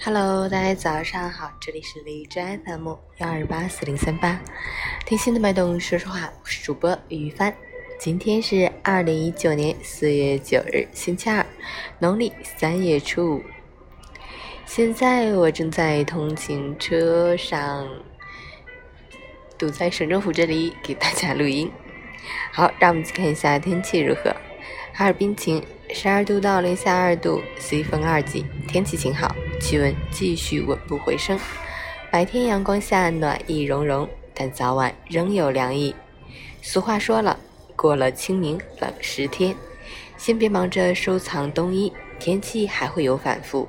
Hello，大家早上好，这里是荔枝 FM 幺二八四零三八，听心的脉动说说话，我是主播于帆。今天是二零一九年四月九日，星期二，农历三月初五。现在我正在通勤车上，堵在省政府这里给大家录音。好，让我们去看一下天气如何。哈尔滨晴，十二度到零下二度，西风二级，天气晴好，气温继续稳步回升。白天阳光下暖意融融，但早晚仍有凉意。俗话说了，过了清明冷十天，先别忙着收藏冬衣，天气还会有反复，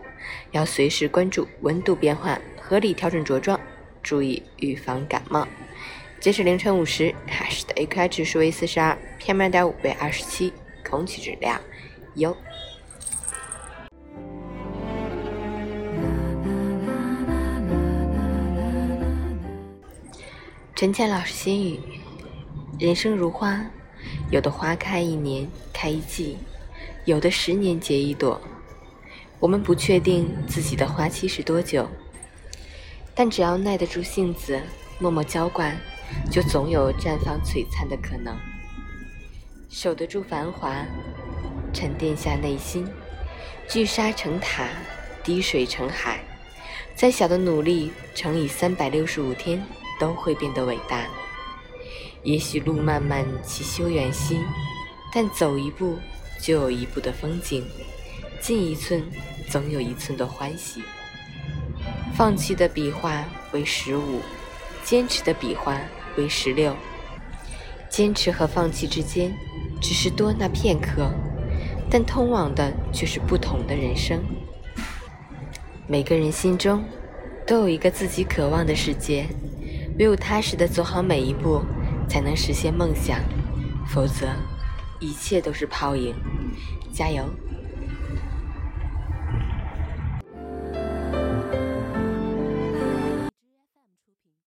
要随时关注温度变化，合理调整着装，注意预防感冒。截止凌晨五时，海市的 AQI 指数为四十二，PM 二点五为二十七。空气质量优。陈倩老师心语：人生如花，有的花开一年开一季，有的十年结一朵。我们不确定自己的花期是多久，但只要耐得住性子，默默浇灌，就总有绽放璀璨的可能。守得住繁华，沉淀下内心，聚沙成塔，滴水成海。再小的努力乘以三百六十五天，都会变得伟大。也许路漫漫其修远兮，但走一步就有一步的风景，进一寸总有一寸的欢喜。放弃的笔画为十五，坚持的笔画为十六。坚持和放弃之间。只是多那片刻，但通往的却是不同的人生。每个人心中都有一个自己渴望的世界，唯有踏实的走好每一步，才能实现梦想。否则，一切都是泡影。加油！